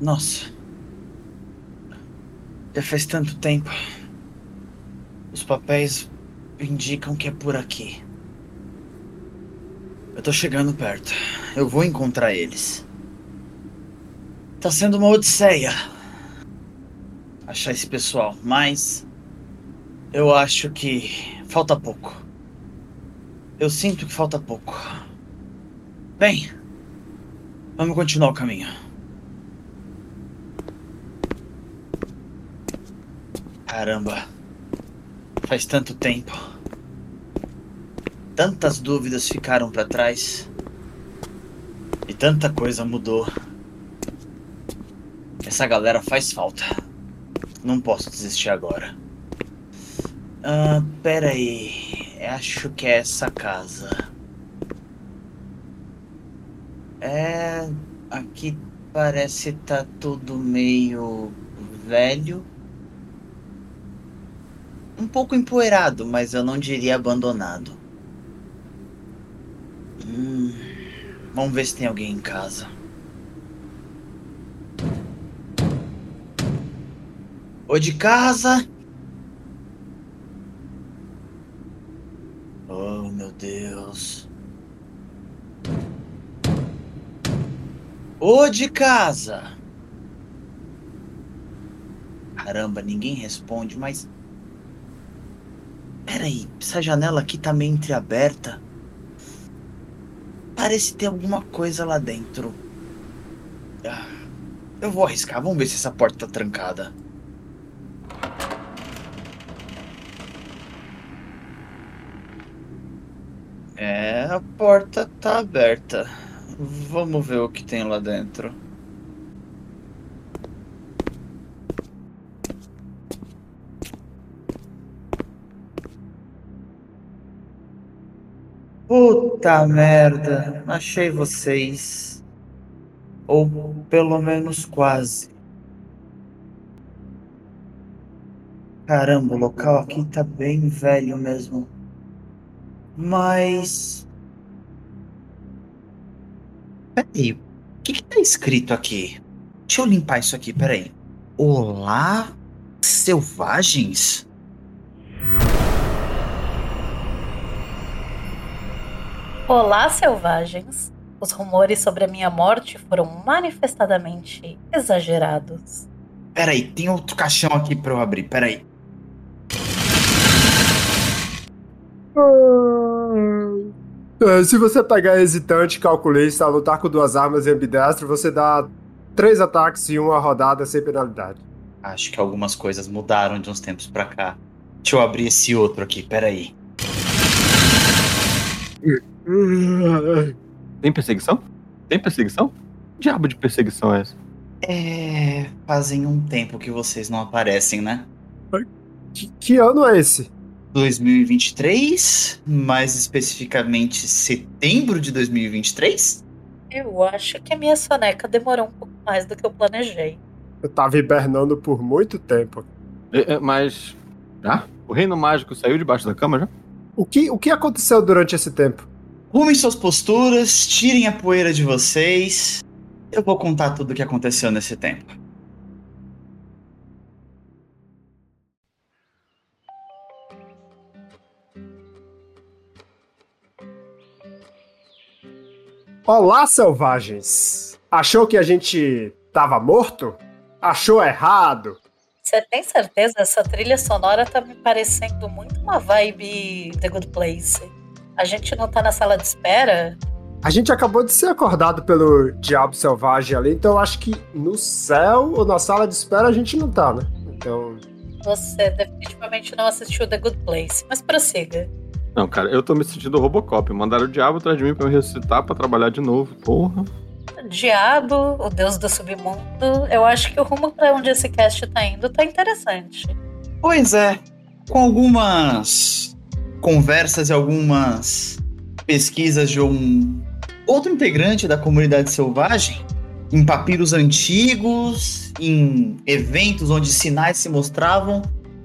Nossa. Já faz tanto tempo. Os papéis indicam que é por aqui. Eu tô chegando perto. Eu vou encontrar eles. Tá sendo uma odisseia achar esse pessoal, mas eu acho que falta pouco. Eu sinto que falta pouco. Bem, vamos continuar o caminho. Caramba, faz tanto tempo. Tantas dúvidas ficaram para trás. E tanta coisa mudou. Essa galera faz falta. Não posso desistir agora. Ah, pera aí. Acho que é essa casa. É. Aqui parece tá tudo meio velho. Um pouco empoeirado, mas eu não diria abandonado. Hum, vamos ver se tem alguém em casa. Ô de casa! Oh, meu Deus. Ô de casa! Caramba, ninguém responde, mas. Peraí, essa janela aqui tá meio entreaberta. Parece ter alguma coisa lá dentro. Ah, eu vou arriscar, vamos ver se essa porta tá trancada. É, a porta tá aberta. Vamos ver o que tem lá dentro. Puta merda, achei vocês. Ou pelo menos quase. Caramba, o local aqui tá bem velho mesmo. Mas. Peraí, o que, que tá escrito aqui? Deixa eu limpar isso aqui, peraí. Olá, selvagens? Olá, selvagens. Os rumores sobre a minha morte foram manifestadamente exagerados. Peraí, tem outro caixão aqui pra eu abrir, peraí. É, se você pegar hesitante, calculista, lutar com duas armas e ambidestro, você dá três ataques e uma rodada sem penalidade. Acho que algumas coisas mudaram de uns tempos pra cá. Deixa eu abrir esse outro aqui, peraí. Tem perseguição? Tem perseguição? Que diabo de perseguição é essa? É. Fazem um tempo que vocês não aparecem, né? Que, que ano é esse? 2023, mais especificamente setembro de 2023? Eu acho que a minha soneca demorou um pouco mais do que eu planejei. Eu tava hibernando por muito tempo. É, é, mas. Ah, o reino mágico saiu debaixo da cama já? O que, o que aconteceu durante esse tempo? Rumem suas posturas, tirem a poeira de vocês. Eu vou contar tudo o que aconteceu nesse tempo. Olá, selvagens! Achou que a gente tava morto? Achou errado? Você tem certeza? Essa trilha sonora tá me parecendo muito uma vibe The Good Place. A gente não tá na sala de espera? A gente acabou de ser acordado pelo diabo selvagem ali, então eu acho que no céu ou na sala de espera a gente não tá, né? Então. Você definitivamente não assistiu The Good Place, mas prossiga. Não, cara, eu tô me sentindo Robocop. Mandaram o diabo atrás de mim pra me ressuscitar, pra trabalhar de novo. Porra. Diabo, o deus do submundo, eu acho que o rumo pra onde esse cast tá indo tá interessante. Pois é, com algumas conversas e algumas pesquisas de um outro integrante da comunidade selvagem, em papiros antigos, em eventos onde sinais se mostravam,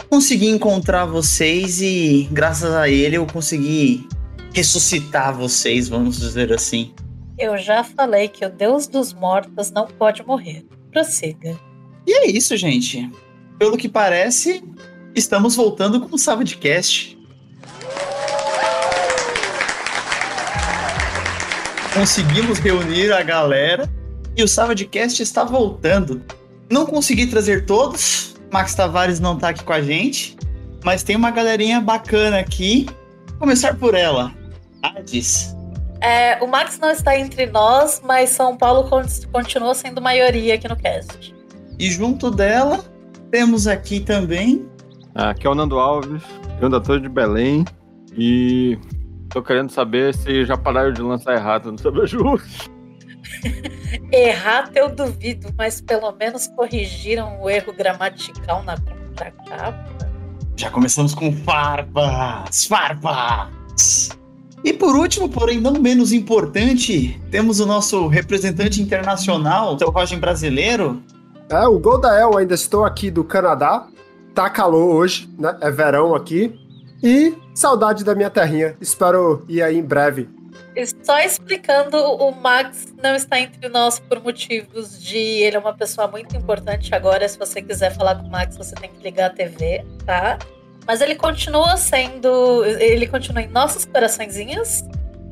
consegui encontrar vocês e, graças a ele, eu consegui ressuscitar vocês, vamos dizer assim. Eu já falei que o deus dos mortos não pode morrer. prossiga. E é isso, gente. Pelo que parece, estamos voltando com o Savage Cast. Conseguimos reunir a galera e o Savage Cast está voltando. Não consegui trazer todos, Max Tavares não tá aqui com a gente, mas tem uma galerinha bacana aqui. Vou começar por ela, Hades. É, o Max não está entre nós, mas São Paulo con- continua sendo maioria aqui no cast. E junto dela, temos aqui também Aqui é o Nando Alves, eu ainda de Belém e tô querendo saber se já pararam de lançar errado no Sabaju. Errar eu duvido, mas pelo menos corrigiram o erro gramatical na contracapa. Já começamos com farpas, farpas. E por último, porém não menos importante, temos o nosso representante internacional, selvagem brasileiro. É, o Goldael, ainda estou aqui do Canadá. Tá calor hoje, né? É verão aqui. E saudade da minha terrinha. Espero ir aí em breve. E só explicando, o Max não está entre nós por motivos de ele é uma pessoa muito importante agora. Se você quiser falar com o Max, você tem que ligar a TV, tá? Mas ele continua sendo. Ele continua em nossos coraçõezinhos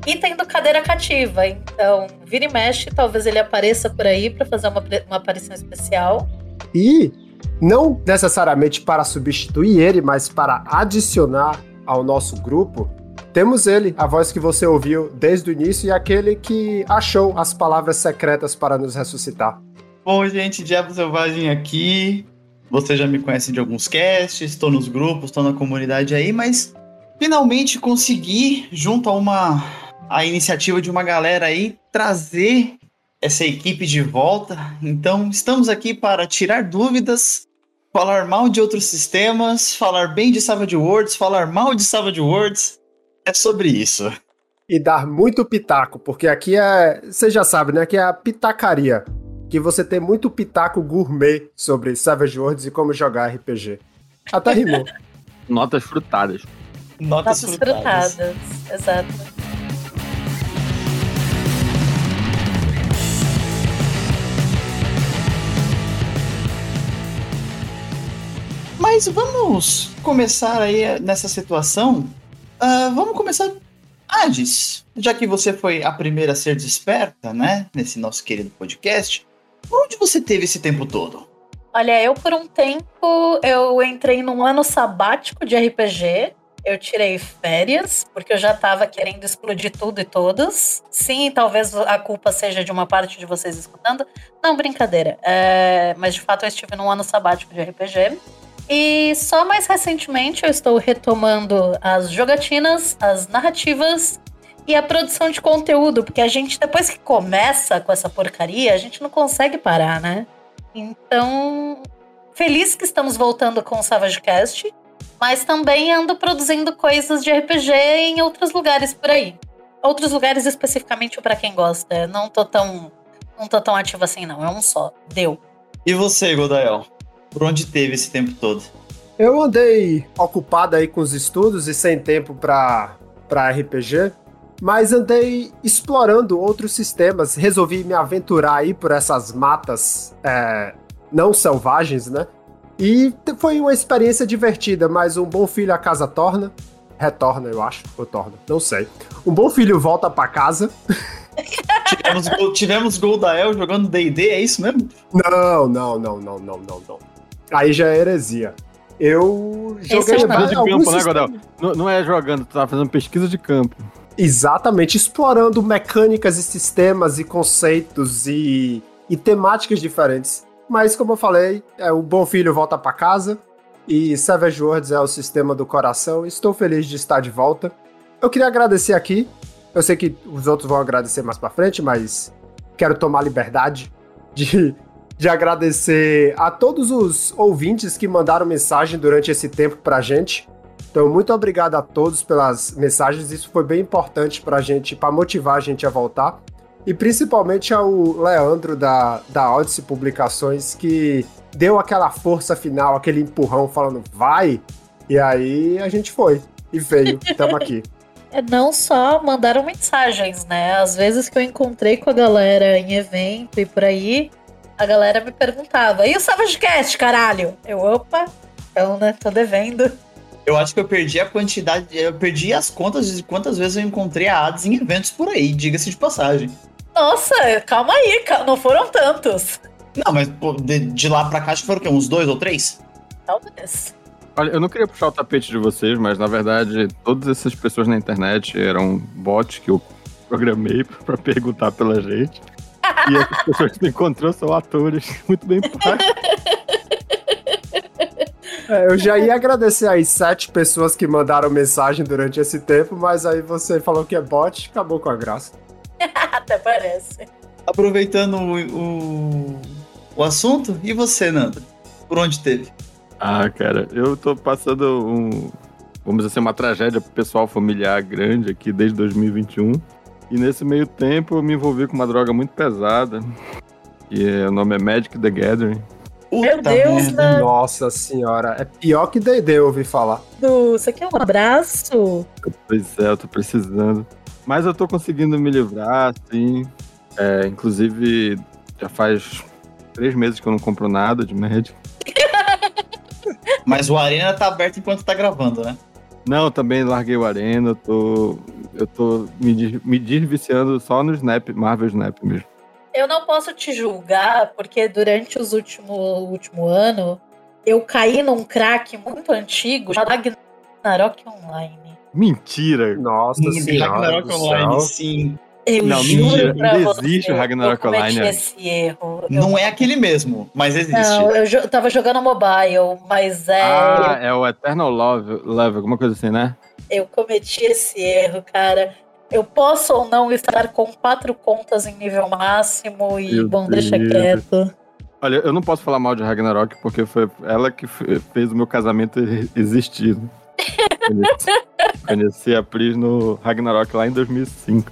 e tendo cadeira cativa. Então, vira e mexe, talvez ele apareça por aí para fazer uma, uma aparição especial. E não necessariamente para substituir ele, mas para adicionar ao nosso grupo, temos ele, a voz que você ouviu desde o início e aquele que achou as palavras secretas para nos ressuscitar. Bom, gente, Diabo Selvagem aqui. Você já me conhece de alguns casts, estou nos grupos, estou na comunidade aí, mas finalmente consegui, junto a uma a iniciativa de uma galera aí, trazer essa equipe de volta. Então, estamos aqui para tirar dúvidas, falar mal de outros sistemas, falar bem de Savage Worlds, falar mal de Savage Worlds. É sobre isso. E dar muito pitaco, porque aqui é. Você já sabe, né? Aqui é a pitacaria. Que você tem muito pitaco gourmet sobre Savage Worlds e como jogar RPG. Até rimou. Notas frutadas. Notas, Nossas frutadas. frutadas. Exato. Mas vamos começar aí nessa situação. Ah, vamos começar. Hades, já que você foi a primeira a ser desperta, né? Nesse nosso querido podcast. Onde você teve esse tempo todo? Olha, eu por um tempo eu entrei num ano sabático de RPG. Eu tirei férias, porque eu já tava querendo explodir tudo e todos. Sim, talvez a culpa seja de uma parte de vocês escutando. Não, brincadeira. É, mas de fato eu estive num ano sabático de RPG. E só mais recentemente eu estou retomando as jogatinas, as narrativas e a produção de conteúdo, porque a gente, depois que começa com essa porcaria, a gente não consegue parar, né? Então, feliz que estamos voltando com o Savage Cast, mas também ando produzindo coisas de RPG em outros lugares por aí. Outros lugares especificamente para quem gosta. Não tô tão não tô tão ativo assim não, é um só. Deu. E você, Godael? Por onde teve esse tempo todo? Eu andei ocupado aí com os estudos e sem tempo pra, pra RPG, mas andei explorando outros sistemas. Resolvi me aventurar aí por essas matas é, não selvagens, né? E foi uma experiência divertida, mas um bom filho a casa torna. Retorna, eu acho, ou torna, não sei. Um bom filho volta pra casa. Tivemos, Gol- tivemos Goldael jogando D&D, é isso mesmo? Não, não, não, não, não, não, não. Aí já é heresia. Eu joguei é de campo, né, Godel? Não, não é jogando, tu tá fazendo pesquisa de campo. Exatamente, explorando mecânicas e sistemas e conceitos e, e temáticas diferentes. Mas, como eu falei, é, o bom filho volta pra casa e Savage Worlds é o sistema do coração. Estou feliz de estar de volta. Eu queria agradecer aqui. Eu sei que os outros vão agradecer mais pra frente, mas quero tomar a liberdade de, de agradecer a todos os ouvintes que mandaram mensagem durante esse tempo pra gente. Então, muito obrigado a todos pelas mensagens. Isso foi bem importante pra gente, pra motivar a gente a voltar. E principalmente ao Leandro da, da Odyssey Publicações, que deu aquela força final, aquele empurrão, falando, vai! E aí a gente foi. E veio. Tamo aqui. É, Não só mandaram mensagens, né? Às vezes que eu encontrei com a galera em evento e por aí, a galera me perguntava: e o Savage Cast, caralho? Eu, opa, então, né, tô devendo. Eu acho que eu perdi a quantidade, eu perdi as contas de quantas vezes eu encontrei a Hades em eventos por aí, diga-se de passagem. Nossa, calma aí, não foram tantos. Não, mas pô, de, de lá pra cá acho que foram o quê? Uns dois ou três? Talvez. Olha, eu não queria puxar o tapete de vocês, mas na verdade todas essas pessoas na internet eram bots que eu programei pra perguntar pela gente. E essas pessoas que tu encontrou são atores muito bem pagos. É, eu já ia agradecer aí sete pessoas que mandaram mensagem durante esse tempo, mas aí você falou que é bot, acabou com a graça. Até parece. Aproveitando o, o, o assunto, e você, Nando? Por onde teve? Ah, cara, eu tô passando um. Vamos dizer assim, uma tragédia pessoal familiar grande aqui desde 2021. E nesse meio tempo eu me envolvi com uma droga muito pesada. E é, o nome é Magic the Gathering. Meu Puta Deus, merda. Nando. Nossa senhora, é pior que D&D, eu ouvi falar. Isso aqui é um abraço. Pois é, eu tô precisando. Mas eu tô conseguindo me livrar, assim. É, inclusive, já faz três meses que eu não compro nada de Magic. Mas o Arena tá aberto enquanto tá gravando, né? Não, também larguei o Arena, eu tô. Eu tô me, me desviciando só no Snap, Marvel Snap mesmo. Eu não posso te julgar, porque durante os último, o último ano eu caí num crack muito antigo chamado Ragnarok Online. Mentira! Nossa senhora Ragnarok Online, céu. sim. Eu Não, juro mentira, pra ainda você, existe o Ragnarok eu cometi Online, né? esse erro. Não eu, é aquele mesmo, mas existe. Não, eu, jo- eu tava jogando mobile, mas é. Ah, é o Eternal Love, Love, alguma coisa assim, né? Eu cometi esse erro, cara. Eu posso ou não estar com quatro contas em nível máximo e, Meu bom, deixa Deus. quieto. Olha, eu não posso falar mal de Ragnarok porque foi ela que fe- fez o meu casamento existir. Conheci, conheci a Pris no Ragnarok lá em 2005.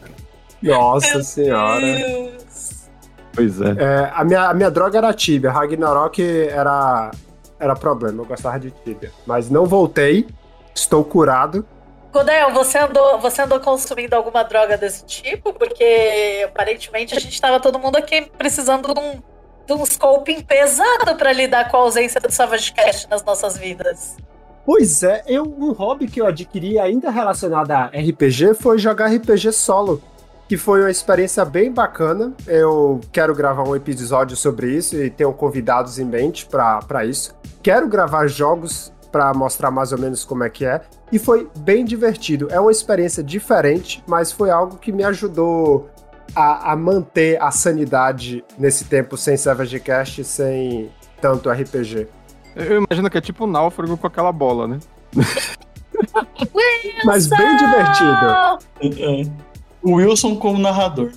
Nossa senhora. Deus. Pois é. É, a, minha, a minha droga era Tibia, Ragnarok era, era problema, eu gostava de Tibia. Mas não voltei, estou curado. Godel, você andou, você andou consumindo alguma droga desse tipo? Porque aparentemente a gente tava todo mundo aqui precisando de um, de um scoping pesado pra lidar com a ausência do Savage Cash nas nossas vidas. Pois é, eu, um hobby que eu adquiri ainda relacionado a RPG foi jogar RPG solo, que foi uma experiência bem bacana. Eu quero gravar um episódio sobre isso e tenho convidados em mente para isso. Quero gravar jogos para mostrar mais ou menos como é que é e foi bem divertido. É uma experiência diferente, mas foi algo que me ajudou a, a manter a sanidade nesse tempo sem Savage Cast, sem tanto RPG. Eu imagino que é tipo um náufrago com aquela bola, né? Mas bem divertido. O Wilson como narrador.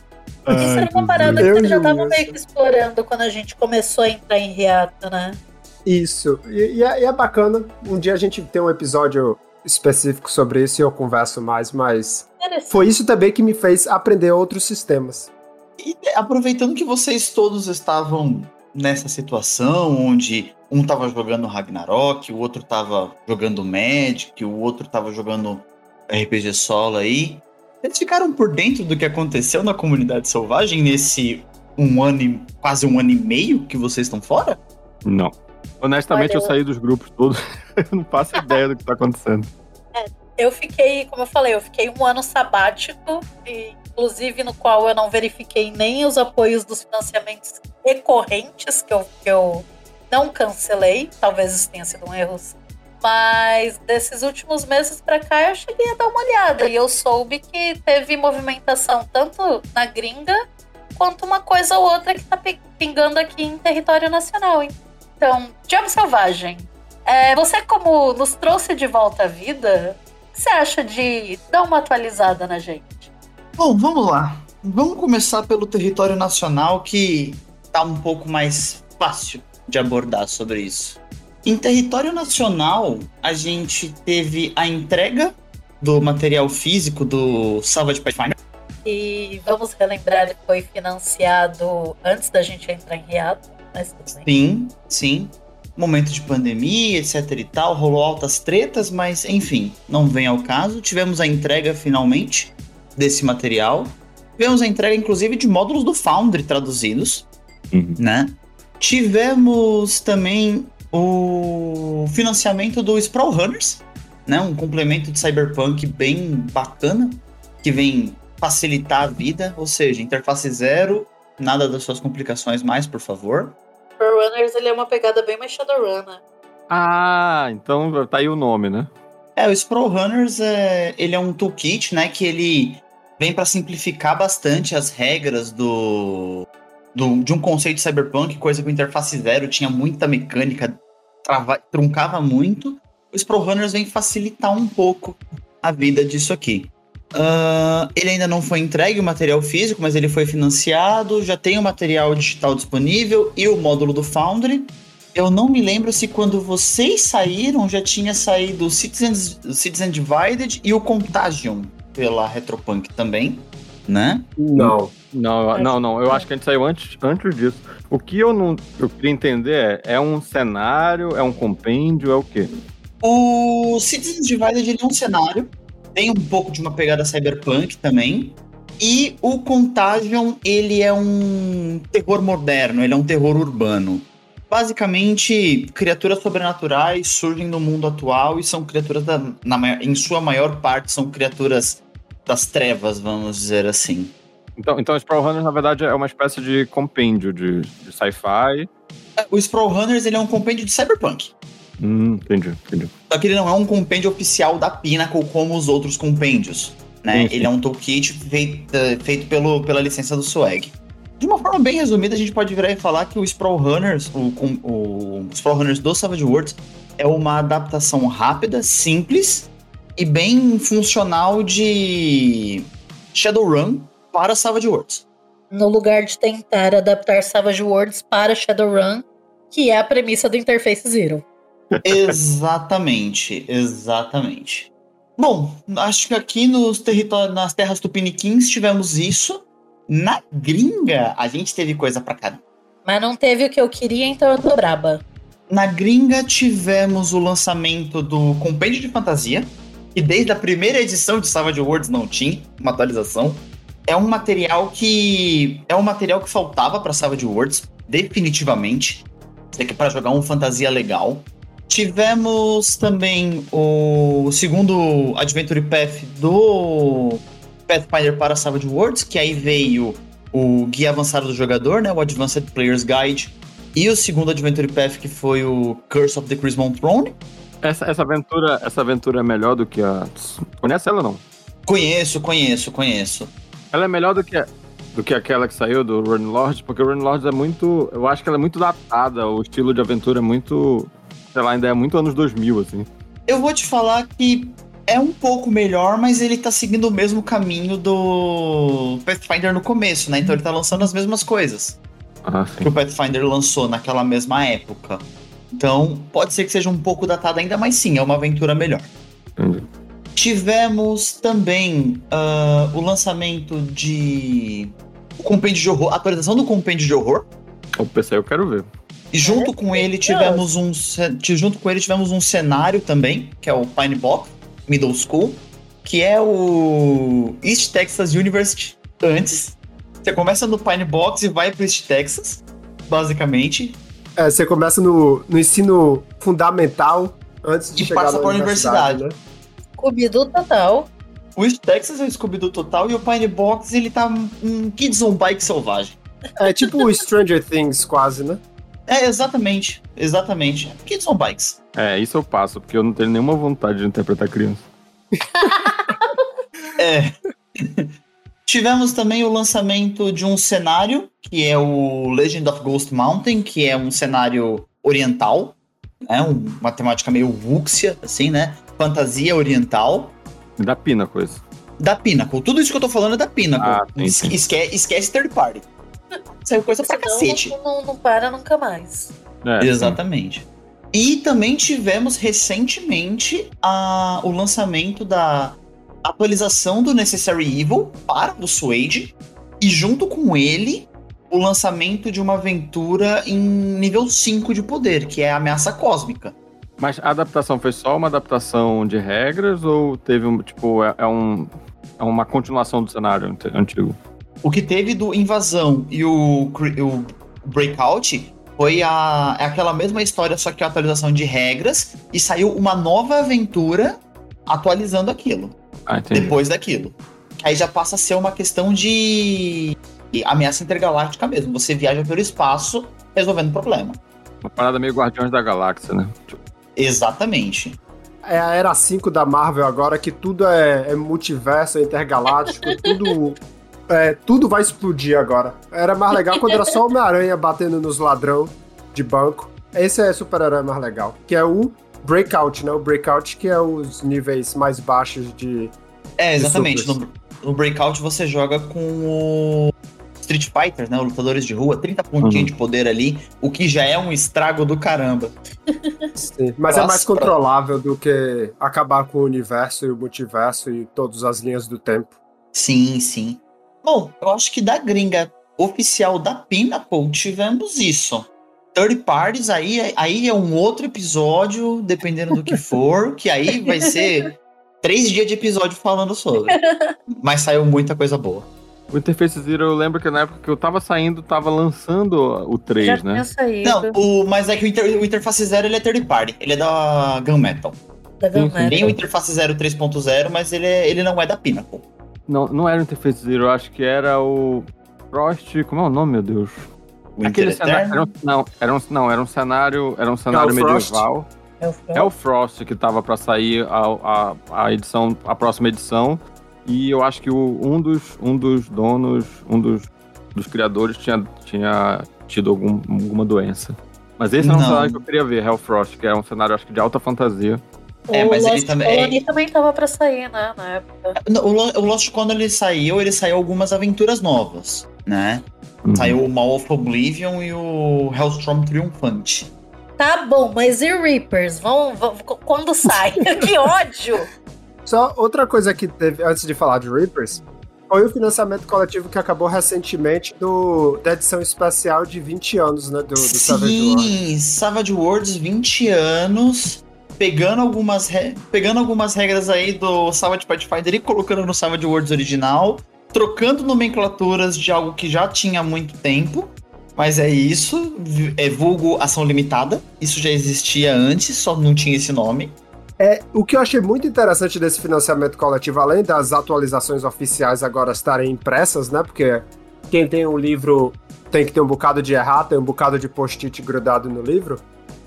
Isso era uma parada que você e já Wilson. meio que explorando quando a gente começou a entrar em hiato, né? Isso. E, e é, e é bacana. Um dia a gente tem um episódio específico sobre isso e eu converso mais, mas foi isso também que me fez aprender outros sistemas. E aproveitando que vocês todos estavam nessa situação onde um tava jogando Ragnarok, o outro tava jogando Magic, o outro tava jogando RPG solo aí. Eles ficaram por dentro do que aconteceu na comunidade selvagem nesse um ano e quase um ano e meio que vocês estão fora? Não. Honestamente, Olha, eu saí dos grupos todos. eu não faço ideia do que tá acontecendo. Eu fiquei, como eu falei, eu fiquei um ano sabático, e, inclusive no qual eu não verifiquei nem os apoios dos financiamentos recorrentes que eu, que eu não cancelei. Talvez isso tenha sido um erro. Mas desses últimos meses pra cá eu cheguei a dar uma olhada e eu soube que teve movimentação tanto na gringa quanto uma coisa ou outra que tá pingando aqui em território nacional. Então, Diabo Selvagem, é, você como nos trouxe de volta à vida, o que você acha de dar uma atualizada na gente? Bom, vamos lá. Vamos começar pelo território nacional que tá um pouco mais fácil de abordar sobre isso. Em território nacional, a gente teve a entrega do material físico do Salva de Pathfinder. E vamos relembrar que foi financiado antes da gente entrar em hiato, mas tudo bem. Sim, sim. Momento de pandemia, etc e tal, rolou altas tretas, mas enfim, não vem ao caso. Tivemos a entrega finalmente desse material. Tivemos a entrega, inclusive, de módulos do Foundry traduzidos, Uhum. né? Tivemos também o financiamento do Sprawl Runners, né? Um complemento de Cyberpunk bem bacana, que vem facilitar a vida, ou seja, interface zero, nada das suas complicações mais, por favor. Runners ele é uma pegada bem mais Shadowrun, né? Ah, então tá aí o nome, né? É, o Sprawl Runners é, ele é um toolkit, né, que ele vem para simplificar bastante as regras do, do, de um conceito de cyberpunk, coisa que o interface zero tinha muita mecânica, trava, truncava muito. O Sprawl Runners vem facilitar um pouco a vida disso aqui. Uh, ele ainda não foi entregue o material físico, mas ele foi financiado, já tem o material digital disponível e o módulo do Foundry. Eu não me lembro se quando vocês saíram já tinha saído o Citizen Divided e o Contagion pela Retropunk também, né? Não. Não, não, não. Eu acho que a gente saiu antes, antes disso. O que eu não eu queria entender é, é um cenário, é um compêndio, é o quê? O Citizen Divided ele é um cenário, tem um pouco de uma pegada cyberpunk também. E o Contagion, ele é um terror moderno, ele é um terror urbano basicamente, criaturas sobrenaturais surgem no mundo atual e são criaturas, da, na, em sua maior parte, são criaturas das trevas, vamos dizer assim. Então, então Sprawlrunners, na verdade, é uma espécie de compêndio de, de sci-fi. É, o Sprawlrunners, ele é um compêndio de cyberpunk. Hum, entendi, entendi. Só que ele não é um compêndio oficial da Pinnacle como os outros compêndios, né? Sim, sim. Ele é um toolkit feito, feito pelo, pela licença do Swag. De uma forma bem resumida, a gente pode virar e falar que o Sprawl Runners, o, o, o Sprawl Runners do Savage Worlds, é uma adaptação rápida, simples e bem funcional de Shadowrun para Savage Worlds. No lugar de tentar adaptar Savage Worlds para Shadowrun, que é a premissa do Interface Zero. exatamente, exatamente. Bom, acho que aqui nos territórios, nas terras tupiniquins tivemos isso. Na gringa, a gente teve coisa pra caramba. Mas não teve o que eu queria, então eu tô braba. Na gringa, tivemos o lançamento do Compêndio de Fantasia, que desde a primeira edição de Savage Worlds não tinha uma atualização. É um material que. É um material que faltava para Savage Worlds, definitivamente. Isso aqui para jogar um fantasia legal. Tivemos também o segundo Adventure Path do Pathfinder para Savage Worlds, que aí veio o Guia Avançado do Jogador, né, o Advanced Player's Guide, e o segundo Adventure Path, que foi o Curse of the Crimson Throne. Essa, essa, aventura, essa aventura é melhor do que a... Conhece ela não? Conheço, conheço, conheço. Ela é melhor do que, a, do que aquela que saiu do Run Lord, porque o Run Lord é muito... Eu acho que ela é muito datada, o estilo de aventura é muito... Sei lá, ainda é muito anos 2000, assim. Eu vou te falar que é um pouco melhor, mas ele tá seguindo o mesmo caminho do Pathfinder no começo, né? Então ele tá lançando as mesmas coisas ah, que o Pathfinder lançou naquela mesma época. Então, pode ser que seja um pouco datado ainda, mas sim, é uma aventura melhor. Entendi. Tivemos também uh, o lançamento de. O compêndio de horror, a atualização do compêndio de horror. O PC eu quero ver. E junto com ele tivemos um. Junto com ele tivemos um cenário também, que é o Pine Box Middle School, que é o East Texas University antes. Você começa no Pine Box e vai para East Texas, basicamente. É, você começa no, no ensino fundamental antes de e chegar passa para a universidade. Né? Scooby-Doo total. O East Texas é o Scooby-Doo total e o Pine Box ele tá um Kids on Bike selvagem. É tipo o Stranger Things quase, né? É, exatamente. Exatamente. Kids on Bikes. É, isso eu passo, porque eu não tenho nenhuma vontade de interpretar criança. é. Tivemos também o lançamento de um cenário, que é o Legend of Ghost Mountain, que é um cenário oriental, né? Uma temática meio wuxia, assim, né? Fantasia oriental. Da Pinnacle, isso. Da Pinnacle. Tudo isso que eu tô falando é da Pinnacle. Ah, sim, sim. Esque esquece third party. Saiu coisa pra cacete. Não, não, não para nunca mais. É, Exatamente. Sim. E também tivemos recentemente a, o lançamento da atualização do Necessary Evil para o Suede. E junto com ele, o lançamento de uma aventura em nível 5 de poder, que é a Ameaça Cósmica. Mas a adaptação foi só uma adaptação de regras ou teve um, tipo, é, é um, é uma continuação do cenário antigo? O que teve do Invasão e o, o Breakout Foi a, é aquela mesma história, só que a atualização de regras, e saiu uma nova aventura atualizando aquilo. Ah, depois daquilo. Aí já passa a ser uma questão de ameaça intergaláctica mesmo. Você viaja pelo espaço resolvendo problema. Uma parada meio Guardiões da Galáxia, né? Exatamente. É a era 5 da Marvel agora, que tudo é, é multiverso, é intergaláctico, tudo. É, tudo vai explodir agora. Era mais legal quando era só Homem-Aranha batendo nos ladrão de banco. Esse é super-herói mais legal. Que é o Breakout, né? O Breakout que é os níveis mais baixos de. É, exatamente. supers. No, no Breakout você joga com o Street Fighter, né? Lutadores de rua, 30 pontinhos Uhum. de poder ali, o que já é um estrago do caramba. Sim, Mas é Nossa, mais pra- controlável do que acabar com o universo e o multiverso e todas as linhas do tempo. Sim, sim. Bom, eu acho que da gringa oficial da Pinnacle tivemos isso. Third parties, aí, aí é um outro episódio, dependendo do que for, que aí vai ser três dias de episódio falando sobre. Mas saiu muita coisa boa. O Interface Zero, eu lembro que na época que eu tava saindo, tava lançando o 3, Já né? tinha saído. Não, o, mas é que o, Inter- o Interface Zero ele é third party, ele é da Gunmetal. da sim. Gunmetal. Tem o Interface Zero 3.0, mas ele, é- ele não é da Pinnacle. Não, não era o Interface Zero, eu acho que era o Frost. Como é o nome, meu Deus? Aquele cenário. Era um, não, era um, não, era um cenário. Era um cenário Frost? medieval. É o Frost. É o Frost que tava pra sair a, a, a edição, a próxima edição. E eu acho que o, um, dos, um dos donos, um dos, dos criadores tinha, tinha tido algum, alguma doença. Mas esse era um Não. cenário que eu queria ver, Hellfrost, que é um cenário, acho que de alta fantasia. É, o mas ele Lost também- Colony também tava pra sair, né, na época. Não, O Lo- o Lost, quando ele saiu, ele saiu algumas aventuras novas, né? Uhum. Saiu o Mall of Oblivion e o Hellstrom Triunfante. Tá bom, mas e Reapers? Vão, vão- quando sai? que ódio! Só outra coisa que teve, antes de falar de Reapers, foi o financiamento coletivo que acabou recentemente do, da edição especial de 20 anos, né? Do, do Savage Worlds. Sim, Savage Worlds 20 anos, pegando algumas, re- pegando algumas regras aí do Savage Pathfinder e colocando no Savage Worlds original, trocando nomenclaturas de algo que já tinha há muito tempo. Mas é isso, é vulgo ação limitada. Isso já existia antes, só não tinha esse nome. É, o que eu achei muito interessante desse financiamento coletivo, além das atualizações oficiais agora estarem impressas, né? Porque quem tem um livro tem que ter um bocado de errata, tem um bocado de post-it grudado no livro.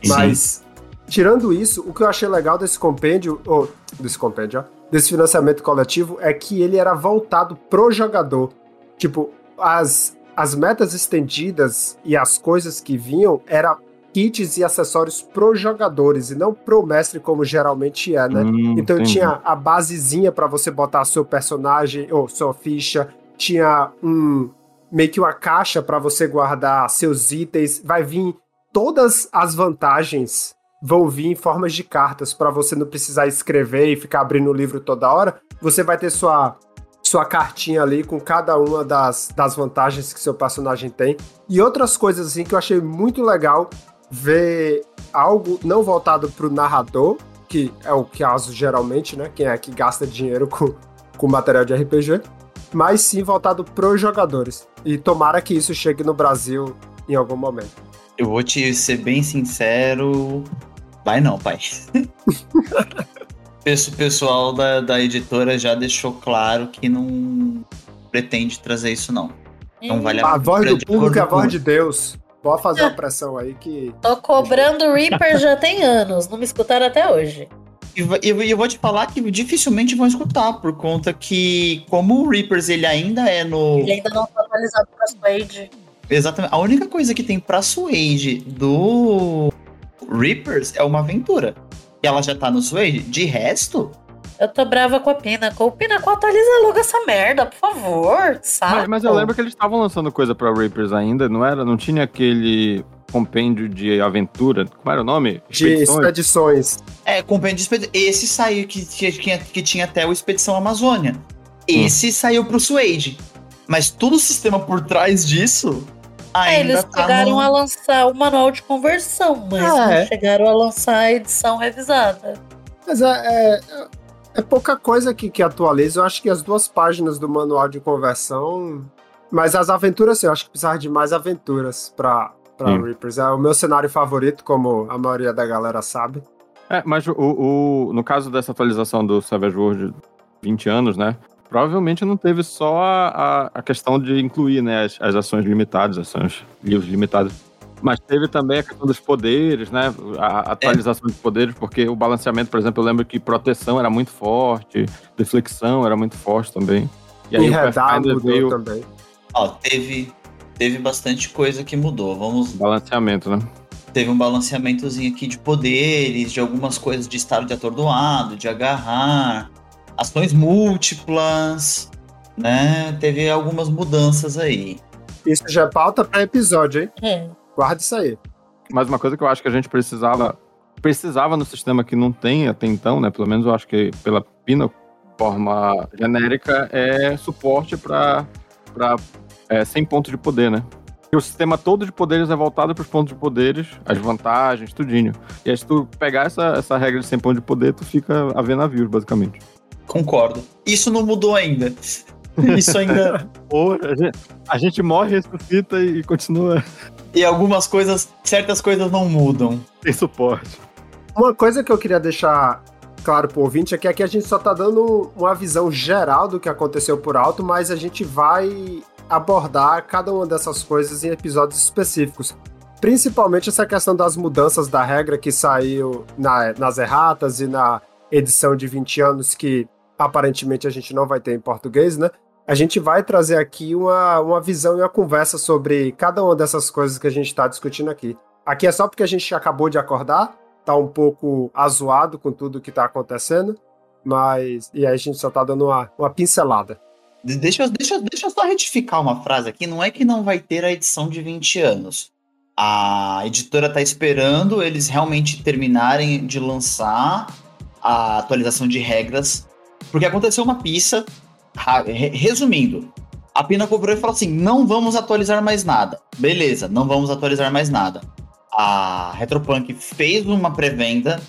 Mas, tirando isso, o que eu achei legal desse compêndio, ou desse compêndio, ó, desse financiamento coletivo, é que ele era voltado pro jogador. Tipo, as, as metas estendidas e as coisas que vinham era kits e acessórios pro jogadores e não pro mestre como geralmente é, né? Hum, Então entendi. tinha a basezinha pra você botar seu personagem ou sua ficha, tinha um meio que uma caixa pra você guardar seus itens, vai vir todas as vantagens vão vir em formas de cartas pra você não precisar escrever e ficar abrindo o livro toda hora. Você vai ter sua sua cartinha ali com cada uma das, das vantagens que seu personagem tem. E outras coisas assim que eu achei muito legal ver algo não voltado pro narrador, que é o caso geralmente, né? Quem é que gasta dinheiro com, com material de RPG, mas sim voltado pros jogadores. E tomara que isso chegue no Brasil em algum momento. Eu vou te ser bem sincero. Vai não, pai. O pessoal da, da editora já deixou claro que não pretende trazer isso, não. Não vale A voz do público é a voz de Deus. Pode fazer uma pressão aí que. Tô cobrando Reaper já tem anos, não me escutaram até hoje. E eu, eu vou te falar que dificilmente vão escutar, por conta que, como o Reapers ele ainda é no. Ele ainda não tá atualizado pra Suede. Exatamente. A única coisa que tem pra Suede do Reapers é uma aventura. E ela já tá no Suede. De resto, Eu tô brava com a Pinnacle. Pinnacle, atualiza logo essa merda, por favor. Saco. Mas, mas eu lembro que eles estavam lançando coisa pra Reapers ainda, não era? Não tinha aquele compêndio de aventura? Como era o nome? De Expedições? expedições. é, compêndio de expedi- Esse saiu que, que, tinha- que tinha até o Expedição Amazônia. Esse saiu pro Suede. Mas todo o sistema por trás disso. É, Ainda eles tá chegaram no- a lançar o manual de conversão, mas Ah, não é. chegaram a lançar a edição revisada. Mas é, é pouca coisa que, que atualiza. Eu acho que as duas páginas do manual de conversão. Mas as aventuras, sim, eu acho que precisava de mais aventuras pra, para Reapers. É o meu cenário favorito, como a maioria da galera sabe. É, mas o, o, no caso dessa atualização do Savage World 20 anos, né? Provavelmente não teve só a, a questão de incluir né, as, as ações limitadas, ações livros limitados. Mas teve também a questão dos poderes, né? A atualização é. de poderes, porque o balanceamento, por exemplo, eu lembro que proteção era muito forte, deflexão era muito forte também. E aí e o Pathfinder veio também. Ó, teve, teve bastante coisa que mudou. Vamos. Balanceamento, né? Teve um balanceamentozinho aqui de poderes, de algumas coisas de estado de atordoado, de agarrar, ações múltiplas, né? Teve algumas mudanças aí. Isso já é pauta para episódio, hein? É. Guarda isso aí. Mas uma coisa que eu acho que a gente precisava precisava no sistema que não tem até então, né? Pelo menos eu acho que pela Pina forma genérica é suporte para para é, 100 pontos de poder, né? E o sistema todo de poderes é voltado para os pontos de poderes, as vantagens, tudinho. E aí, se tu pegar essa, essa regra de 100 pontos de poder, tu fica a ver navios, basicamente. Concordo. Isso não mudou ainda. Isso ainda. Pô, a, gente, a gente morre, ressuscita e continua. E algumas coisas, certas coisas não mudam. Tem suporte. Uma coisa que eu queria deixar claro pro ouvinte é que aqui a gente só tá dando uma visão geral do que aconteceu por alto, mas a gente vai abordar cada uma dessas coisas em episódios específicos. Principalmente essa questão das mudanças da regra que saiu na, nas erratas e na edição de 20 anos, que aparentemente a gente não vai ter em português, né? A gente vai trazer aqui uma, uma visão e uma conversa sobre cada uma dessas coisas que a gente está discutindo aqui. Aqui é só porque a gente acabou de acordar, tá um pouco azoado com tudo que tá acontecendo, mas. E aí a gente só tá dando uma, uma pincelada. Deixa, deixa, deixa eu só retificar uma frase aqui. Não é que não vai ter a edição de 20 anos. A editora tá esperando eles realmente terminarem de lançar a atualização de regras, porque aconteceu uma pista Resumindo, a Pina cobrou e falou assim: não vamos atualizar mais nada. Beleza, não vamos atualizar mais nada. A Retropunk fez uma pré-venda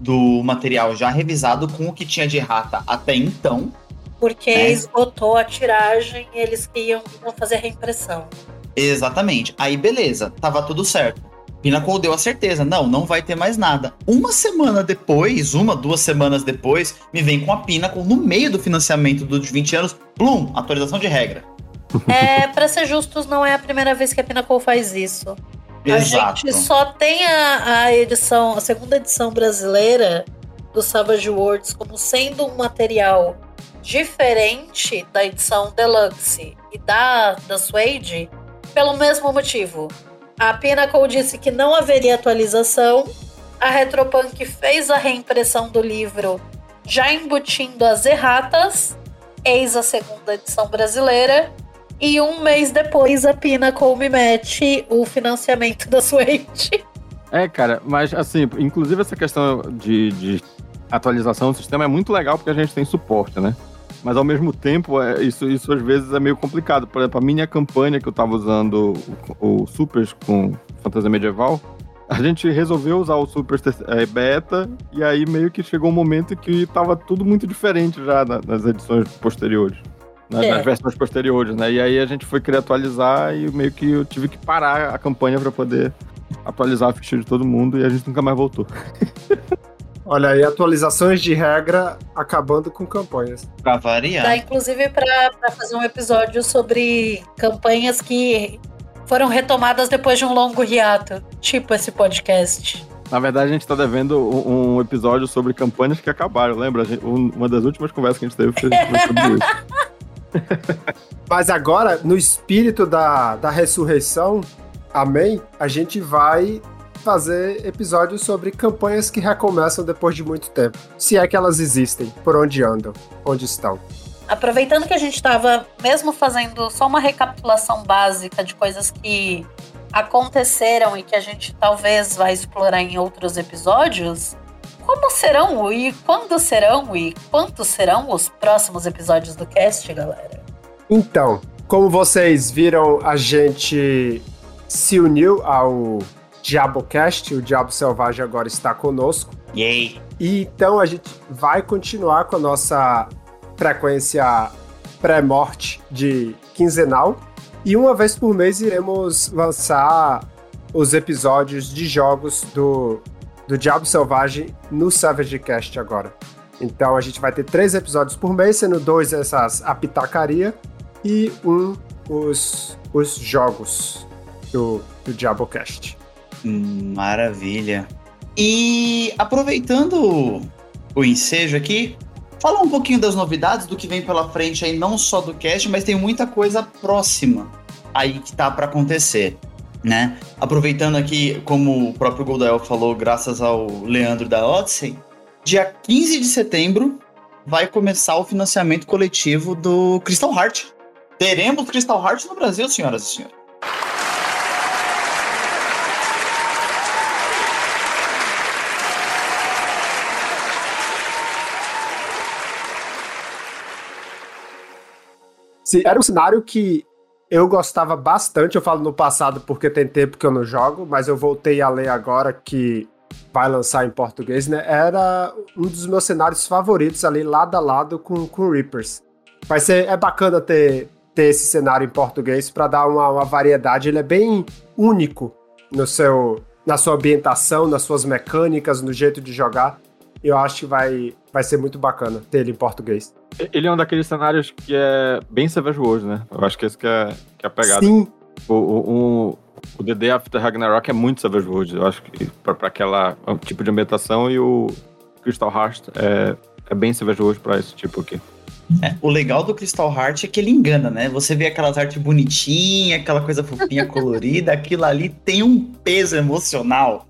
do material já revisado com o que tinha de errata até então. Porque né? esgotou a tiragem e eles iam, iam fazer reimpressão. Exatamente. Aí beleza, tava tudo certo. Pinnacle deu a certeza, não, não vai ter mais nada. Uma semana depois, uma, duas semanas depois, me vem com a Pinnacle no meio do financiamento dos 20 anos, plum, atualização de regra. É, para ser justos, não é a primeira vez que a Pinnacle faz isso. Exato. A gente só tem a, a edição, a segunda edição brasileira do Savage Worlds como sendo um material diferente da edição Deluxe e da, da Suede pelo mesmo motivo. A Pinnacle disse que não haveria atualização. A Retropunk fez a reimpressão do livro, já embutindo as erratas. Eis a segunda edição brasileira. E um mês depois, a Pinnacle me mete o financiamento da Suede. É, cara, mas assim, inclusive essa questão de, de atualização do sistema é muito legal porque a gente tem suporte, né? Mas ao mesmo tempo, é, isso, isso às vezes é meio complicado. Por exemplo, a minha campanha que eu tava usando o, o Supers com fantasia medieval, a gente resolveu usar o Super é, Beta, e aí meio que chegou um momento que tava tudo muito diferente já nas edições posteriores. Nas, é. nas, versões posteriores, né? E aí a gente foi querer atualizar e meio que eu tive que parar a campanha para poder atualizar a ficha de todo mundo e a gente nunca mais voltou. Olha aí, atualizações de regra acabando com campanhas. Pra variar. Dá, inclusive, pra, pra fazer um episódio sobre campanhas que foram retomadas depois de um longo hiato. Tipo esse podcast. Na verdade, a gente tá devendo um, um episódio sobre campanhas que acabaram, lembra? Gente, uma das últimas conversas que a gente teve foi sobre isso. Mas agora, no espírito da, da ressurreição, amém, a gente vai fazer episódios sobre campanhas que recomeçam depois de muito tempo. Se é que elas existem, por onde andam, onde estão. Aproveitando que a gente estava mesmo fazendo só uma recapitulação básica de coisas que aconteceram e que a gente talvez vai explorar em outros episódios, como serão e quando serão e quantos serão os próximos episódios do cast, galera? Então, como vocês viram, a gente se uniu ao DiaboCast, o Diabo Selvagem agora está conosco. Yay! E então a gente vai continuar com a nossa frequência pré-morte de quinzenal. E uma vez por mês iremos lançar os episódios de jogos do, do Diabo Selvagem no Savage Cast agora. Então a gente vai ter três episódios por mês, sendo dois essas a pitacaria e um os, os jogos do, do Diabocast. Maravilha. E aproveitando o ensejo aqui, fala um pouquinho das novidades do que vem pela frente aí, não só do cast, mas tem muita coisa próxima aí que tá para acontecer, né? Aproveitando aqui, como o próprio Goldael falou, graças ao Leandro da Odyssey, dia 15 de setembro vai começar o financiamento coletivo do Crystal Heart. Teremos Crystal Heart no Brasil, senhoras e senhores. Sim, era um cenário que eu gostava bastante. Eu falo no passado porque tem tempo que eu não jogo, mas eu voltei a ler agora que vai lançar em português, né? Era um dos meus cenários favoritos ali, lado a lado com, com Reapers. Vai ser é bacana ter, ter esse cenário em português para dar uma, uma variedade. Ele é bem único no seu, na sua ambientação, nas suas mecânicas, no jeito de jogar. Eu acho que vai, vai ser muito bacana ter ele em português. Ele é um daqueles cenários que é bem Savage Worlds, né? Eu acho que esse que é, que é a pegada. Sim, O, o, o The Day After Ragnarok é muito Savage eu acho que pra, pra aquela um tipo de ambientação e o Crystal Heart é, é bem Savage pra esse tipo aqui. É, o legal do Crystal Heart é que ele engana, né? Você vê aquelas artes bonitinhas, aquela coisa fofinha, colorida, aquilo ali tem um peso emocional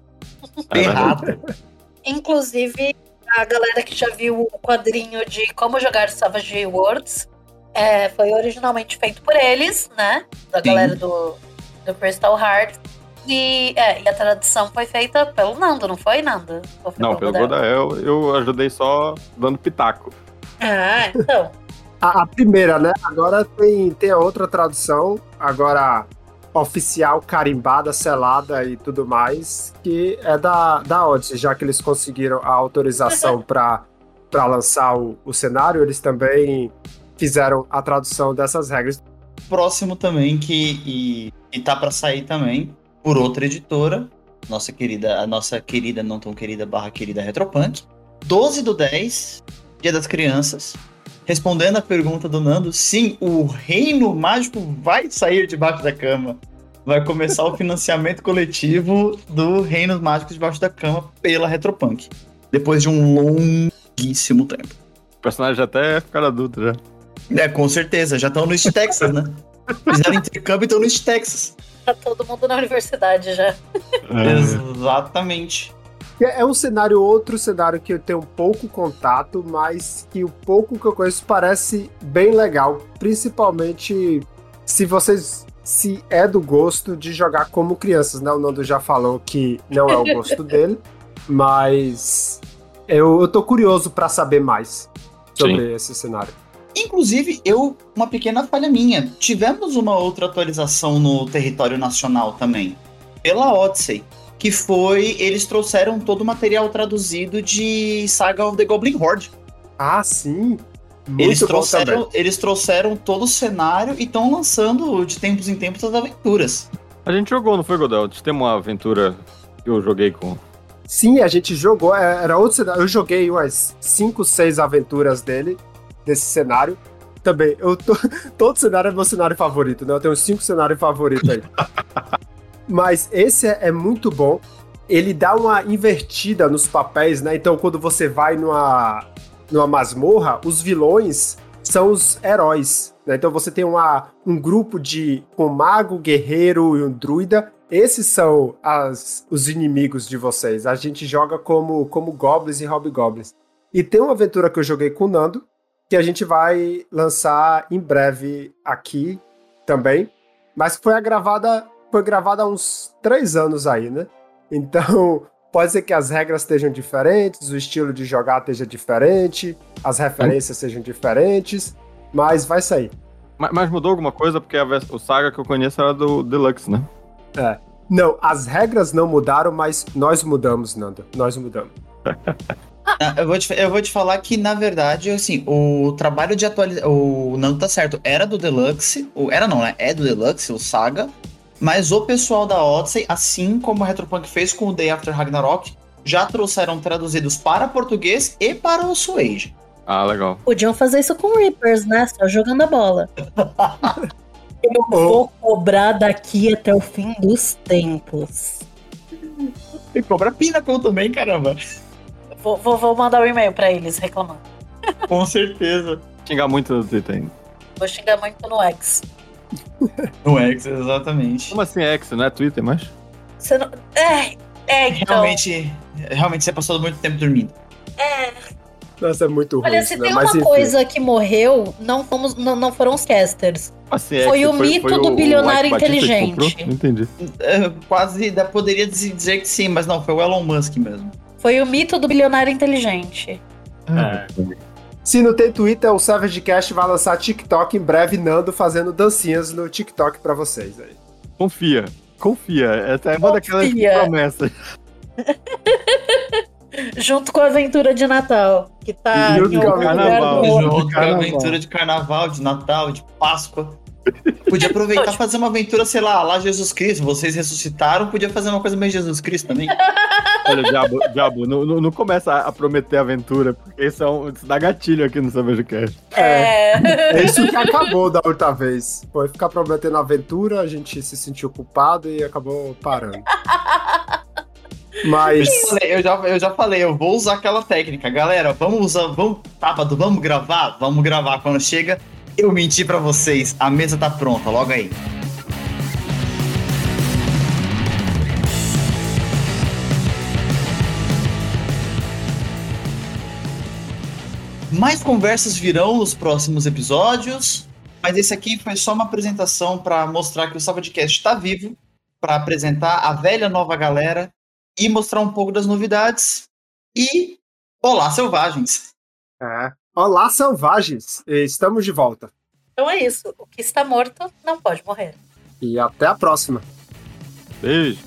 É. Inclusive, a galera que já viu o quadrinho de como jogar Savage Worlds é, foi originalmente feito por eles, né? Da Sim. galera do, do Crystal Heart. E, é, e a tradução foi feita pelo Nando, não foi, Nando? Foi Não, pelo Godael eu ajudei só dando pitaco. Ah, então. A, a primeira, né? Agora tem, tem a outra tradução, agora oficial, carimbada, selada e tudo mais, que é da, da Odyssey, já que eles conseguiram a autorização para lançar o, o cenário, eles também fizeram a tradução dessas regras. Próximo também, que e, e tá pra sair também, por outra editora, nossa querida, a nossa querida, não tão querida, barra querida Retropunk. 12 do 10, Dia das Crianças. Respondendo a pergunta do Nando, sim, o Reino Mágico vai sair debaixo da cama. Vai começar o financiamento coletivo do Reinos Mágicos debaixo da cama pela Retropunk. Depois de um longuíssimo tempo. O personagem até ficar adulto já. É, com certeza, já estão no East Texas, né? Fizeram intercâmbio e estão no East Texas. Tá todo mundo na universidade já. Exatamente. É é um cenário, outro cenário que eu tenho pouco contato, mas que o pouco que eu conheço parece bem legal. Principalmente se vocês se é do gosto de jogar como crianças, né? O Nando já falou que não é o gosto dele, mas eu, eu tô curioso pra saber mais sobre esse cenário. Inclusive, eu, uma pequena falha minha. Tivemos uma outra atualização no território nacional também. Pela Odyssey. Que foi. Eles trouxeram todo o material traduzido de Saga of the Goblin Horde. Ah, sim. Muito Eles bom trouxeram, também. eles trouxeram todo o cenário e estão lançando de tempos em tempos as aventuras. A gente jogou, não foi, Godel? Tem uma aventura que eu joguei com. Sim, a gente jogou, é, era outro cenário. Eu joguei umas 5, 6 aventuras dele, desse cenário. Também, eu tô, todo cenário é meu cenário favorito, né? Eu tenho cinco cenários favoritos aí. Mas esse é, muito bom. Ele dá uma invertida nos papéis, né? Então, quando você vai numa, numa masmorra, os vilões são os heróis. Né? Então, você tem uma, um grupo de um mago, guerreiro e um druida. Esses são as, os inimigos de vocês. A gente joga como, como goblins e hobgoblins. E tem uma aventura que eu joguei com o Nando, que a gente vai lançar em breve aqui também, mas foi gravada, foi gravada há uns três anos aí, né? Então, pode ser que as regras estejam diferentes, o estilo de jogar esteja diferente, as referências sejam diferentes, mas vai sair. Mas, mas mudou alguma coisa? Porque a o Saga que eu conheço era do Deluxe, né? É. Não, as regras não mudaram, mas nós mudamos, Nando. Nós mudamos. Ah, eu, vou te, eu vou te falar que, na verdade, assim, o trabalho de atualização. O Nando tá certo, era do Deluxe. O, era não, né? É do Deluxe, o Saga. Mas o pessoal da Odyssey, assim como a Retropunk fez com o Day After Ragnarok, já trouxeram traduzidos para português e para o Swage. Ah, legal. Podiam fazer isso com Reapers, né? Só jogando a bola. Eu vou cobrar daqui até o fim dos tempos. E cobra Pinnacle também, caramba. Vou, vou, vou mandar um e-mail pra eles reclamando. Com certeza. Xingar muito no Twitter ainda. Vou xingar muito no X. No X, exatamente. Como assim X, não é Twitter, mas? Você não... É, é, então. Realmente, realmente você passou muito tempo dormindo. É. Nossa, é muito ruim. Olha, se né? tem Mas, uma enfim. coisa que morreu, não, fomos, não, não foram os casters. Assim, Foi X, o mito do bilionário inteligente. entendi. É, quase poderia dizer dizer que sim, mas não, foi o Elon Musk mesmo. Foi o mito do bilionário inteligente. É. Se não tem Twitter, o Savage Cast vai lançar TikTok em breve, Nando fazendo dancinhas no TikTok pra vocês aí. Confia. Confia. Essa é uma daquelas promessas. Junto com a aventura de Natal, que tá junto com a aventura de carnaval, de Natal, de Páscoa. Podia aproveitar e fazer uma aventura, sei lá, lá Jesus Cristo. Vocês ressuscitaram, podia fazer uma coisa meio Jesus Cristo também. Olha, Diabo, Diabo não, não, não começa a prometer aventura, porque isso, é um, isso dá gatilho aqui no Savage Cast. É. É isso que acabou da outra vez. Foi ficar prometendo aventura, a gente se sentiu culpado e acabou parando. Mas. Eu, falei, eu já, eu já falei, eu vou usar aquela técnica. Galera, vamos usar, vamos, sábado, vamos gravar? Vamos gravar. Quando chega, eu menti pra vocês. A mesa tá pronta, logo aí. Mais conversas virão nos próximos episódios, mas esse aqui foi só uma apresentação para mostrar que o Savadcast está vivo, para apresentar a velha nova galera e mostrar um pouco das novidades. E olá, selvagens! É. Olá, selvagens! Estamos de volta. Então é isso. O que está morto não pode morrer. E até a próxima. Beijo.